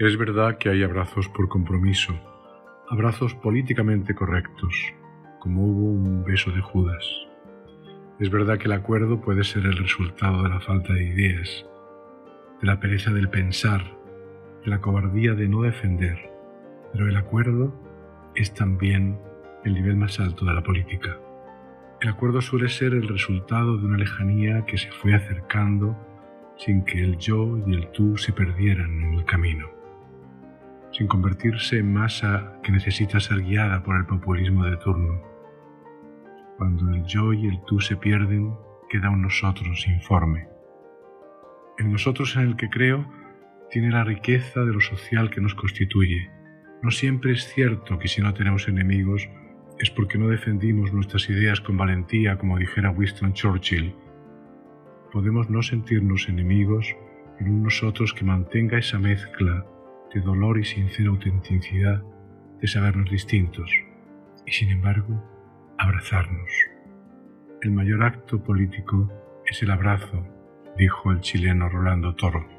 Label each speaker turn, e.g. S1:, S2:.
S1: Es verdad que hay abrazos por compromiso, abrazos políticamente correctos, como hubo un beso de Judas. Es verdad que el acuerdo puede ser el resultado de la falta de ideas, de la pereza del pensar, de la cobardía de no defender, pero el acuerdo es también el nivel más alto de la política. El acuerdo suele ser el resultado de una lejanía que se fue acercando sin que el yo y el tú se perdieran en el camino, sin convertirse en masa que necesita ser guiada por el populismo de turno. Cuando el yo y el tú se pierden, queda un nosotros informe. El nosotros en el que creo tiene la riqueza de lo social que nos constituye. No siempre es cierto que si no tenemos enemigos es porque no defendimos nuestras ideas con valentía, como dijera Winston Churchill, podemos no sentirnos enemigos en un nosotros que mantenga esa mezcla de dolor y sincera autenticidad de sabernos distintos y sin embargo abrazarnos. El mayor acto político es el abrazo, dijo el chileno Rolando Toro.